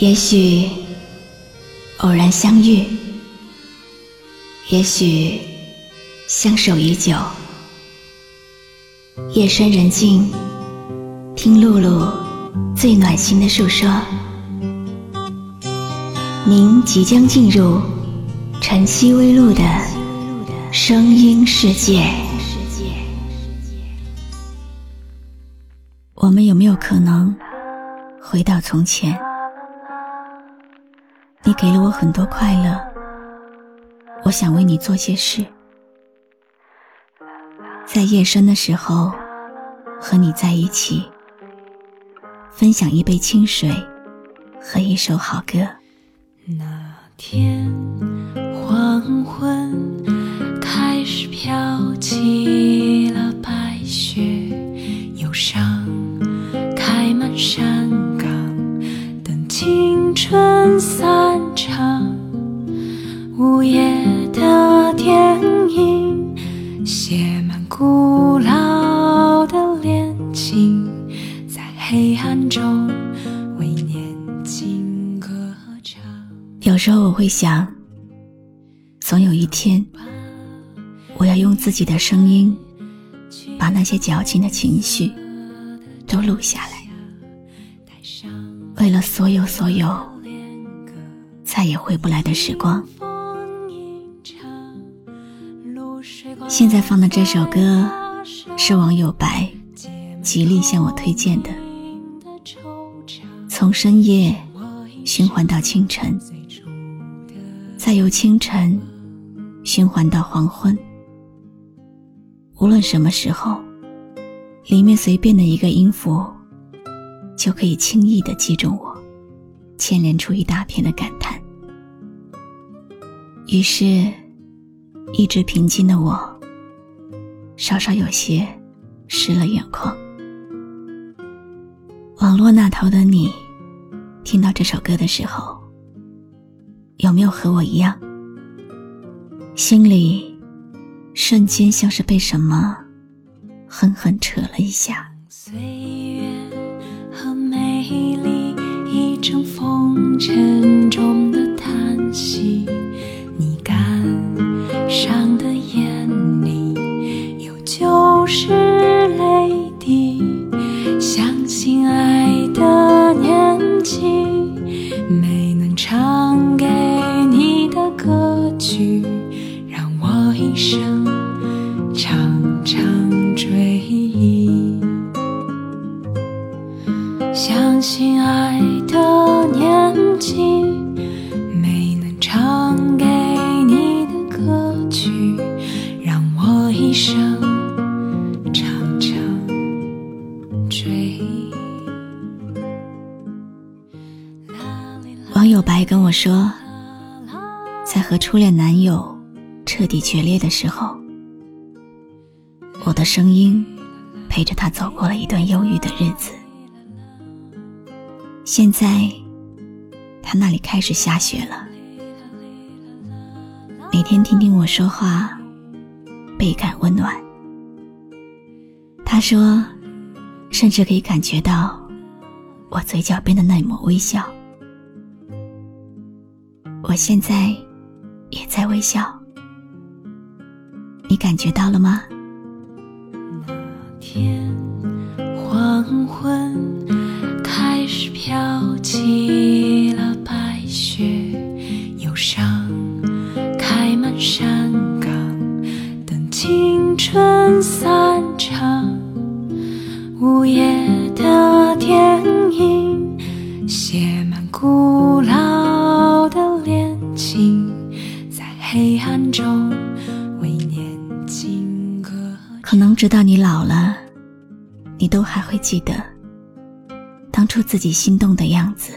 也许偶然相遇，也许相守已久。夜深人静，听露露最暖心的诉说。您即将进入晨曦微露的声音世界。我们有没有可能回到从前？给了我很多快乐，我想为你做些事。在夜深的时候，和你在一起，分享一杯清水和一首好歌。那天午夜的电影写满古老的恋情，在黑暗中为年轻歌唱。有时候我会想，总有一天，我要用自己的声音，把那些矫情的情绪都录下来。为了所有所有再也回不来的时光。现在放的这首歌是网友白极力向我推荐的，从深夜循环到清晨，再由清晨循环到黄昏。无论什么时候，里面随便的一个音符，就可以轻易的击中我，牵连出一大片的感叹。于是，一直平静的我，稍稍有些湿了眼眶。网络那头的你，听到这首歌的时候，有没有和我一样，心里瞬间像是被什么狠狠扯了一下？岁月和美丽已成风尘中相信爱的年纪，没能唱给你的歌曲，让我一生常常追。网友白跟我说，在和初恋男友彻底决裂的时候，我的声音陪着他走过了一段忧郁的日子。现在，他那里开始下雪了，每天听听我说话，倍感温暖。他说，甚至可以感觉到我嘴角边的那抹微笑。我现在也在微笑，你感觉到了吗？那天黄昏，心，在黑暗中为年轻可能直到你老了，你都还会记得当初自己心动的样子。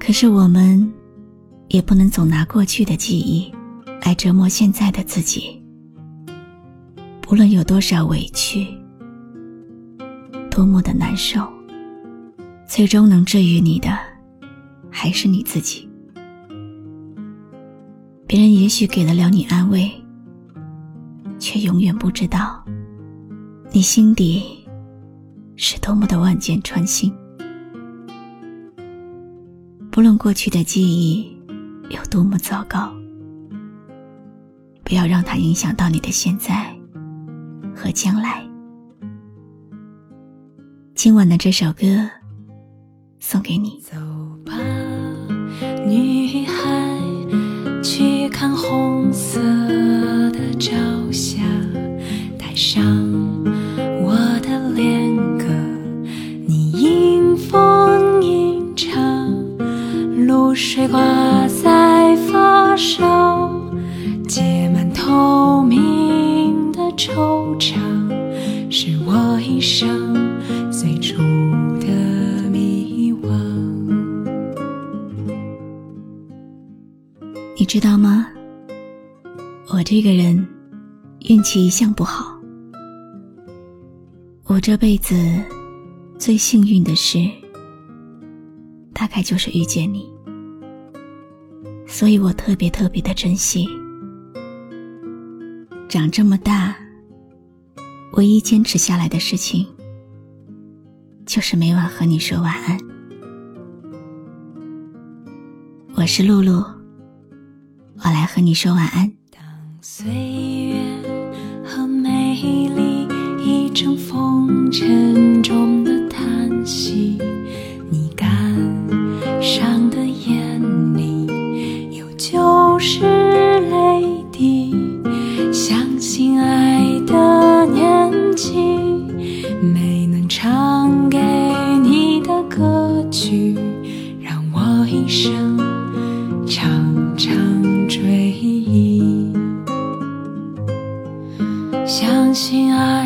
可是我们也不能总拿过去的记忆来折磨现在的自己。不论有多少委屈，多么的难受，最终能治愈你的，还是你自己。别人也许给得了你安慰，却永远不知道，你心底是多么的万箭穿心。不论过去的记忆有多么糟糕，不要让它影响到你的现在和将来。今晚的这首歌送给你。惆怅，是我一生最初的迷惘。你知道吗？我这个人运气一向不好。我这辈子最幸运的事，大概就是遇见你，所以我特别特别的珍惜。长这么大，唯一坚持下来的事情，就是每晚和你说晚安。我是露露。我来和你说晚安。当岁月和美丽已成风尘中歌曲，让我一生常常追忆。相信爱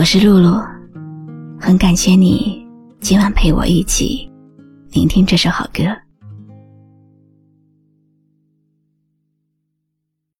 我是露露，很感谢你今晚陪我一起聆听这首好歌。